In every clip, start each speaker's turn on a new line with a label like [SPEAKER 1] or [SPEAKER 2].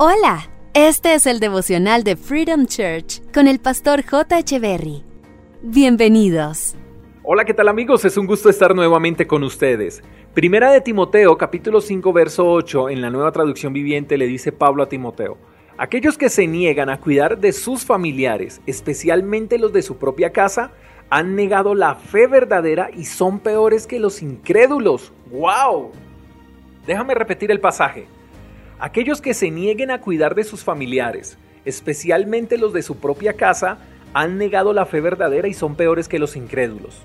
[SPEAKER 1] Hola, este es el devocional de Freedom Church con el pastor J. Echeverry. Bienvenidos.
[SPEAKER 2] Hola, ¿qué tal amigos? Es un gusto estar nuevamente con ustedes. Primera de Timoteo, capítulo 5, verso 8, en la nueva traducción viviente le dice Pablo a Timoteo, aquellos que se niegan a cuidar de sus familiares, especialmente los de su propia casa, han negado la fe verdadera y son peores que los incrédulos. ¡Wow! Déjame repetir el pasaje. Aquellos que se nieguen a cuidar de sus familiares, especialmente los de su propia casa, han negado la fe verdadera y son peores que los incrédulos.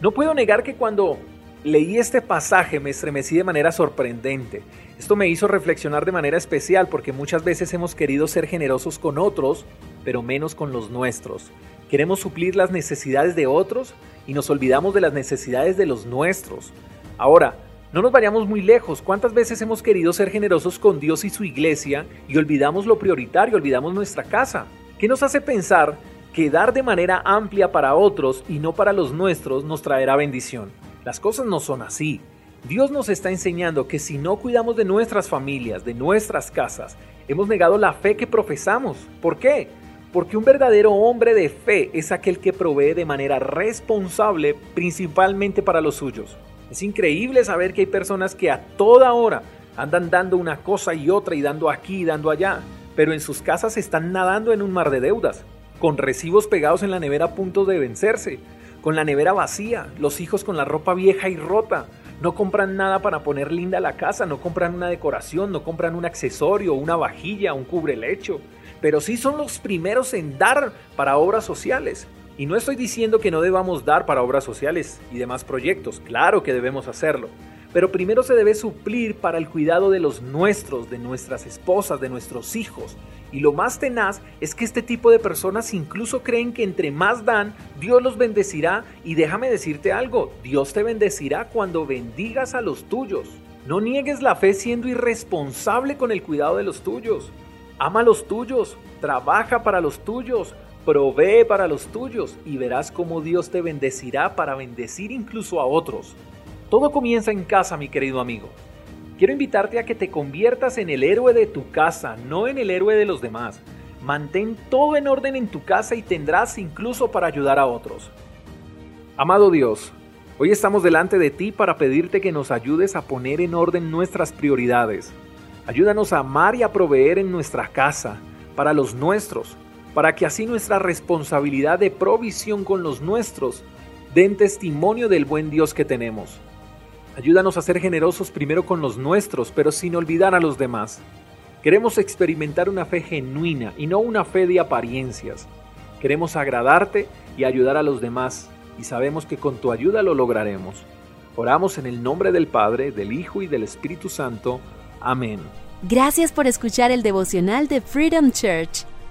[SPEAKER 2] No puedo negar que cuando leí este pasaje me estremecí de manera sorprendente. Esto me hizo reflexionar de manera especial porque muchas veces hemos querido ser generosos con otros, pero menos con los nuestros. Queremos suplir las necesidades de otros y nos olvidamos de las necesidades de los nuestros. Ahora, no nos vayamos muy lejos. ¿Cuántas veces hemos querido ser generosos con Dios y su iglesia y olvidamos lo prioritario, olvidamos nuestra casa? ¿Qué nos hace pensar que dar de manera amplia para otros y no para los nuestros nos traerá bendición? Las cosas no son así. Dios nos está enseñando que si no cuidamos de nuestras familias, de nuestras casas, hemos negado la fe que profesamos. ¿Por qué? Porque un verdadero hombre de fe es aquel que provee de manera responsable principalmente para los suyos. Es increíble saber que hay personas que a toda hora andan dando una cosa y otra y dando aquí y dando allá, pero en sus casas están nadando en un mar de deudas, con recibos pegados en la nevera a punto de vencerse, con la nevera vacía, los hijos con la ropa vieja y rota. No compran nada para poner linda la casa, no compran una decoración, no compran un accesorio, una vajilla, un cubrelecho, pero sí son los primeros en dar para obras sociales. Y no estoy diciendo que no debamos dar para obras sociales y demás proyectos, claro que debemos hacerlo, pero primero se debe suplir para el cuidado de los nuestros, de nuestras esposas, de nuestros hijos. Y lo más tenaz es que este tipo de personas incluso creen que entre más dan, Dios los bendecirá. Y déjame decirte algo, Dios te bendecirá cuando bendigas a los tuyos. No niegues la fe siendo irresponsable con el cuidado de los tuyos. Ama a los tuyos, trabaja para los tuyos, Provee para los tuyos y verás cómo Dios te bendecirá para bendecir incluso a otros. Todo comienza en casa, mi querido amigo. Quiero invitarte a que te conviertas en el héroe de tu casa, no en el héroe de los demás. Mantén todo en orden en tu casa y tendrás incluso para ayudar a otros. Amado Dios, hoy estamos delante de ti para pedirte que nos ayudes a poner en orden nuestras prioridades. Ayúdanos a amar y a proveer en nuestra casa, para los nuestros, para que así nuestra responsabilidad de provisión con los nuestros den testimonio del buen Dios que tenemos. Ayúdanos a ser generosos primero con los nuestros, pero sin olvidar a los demás. Queremos experimentar una fe genuina y no una fe de apariencias. Queremos agradarte y ayudar a los demás, y sabemos que con tu ayuda lo lograremos. Oramos en el nombre del Padre, del Hijo y del Espíritu Santo. Amén.
[SPEAKER 1] Gracias por escuchar el devocional de Freedom Church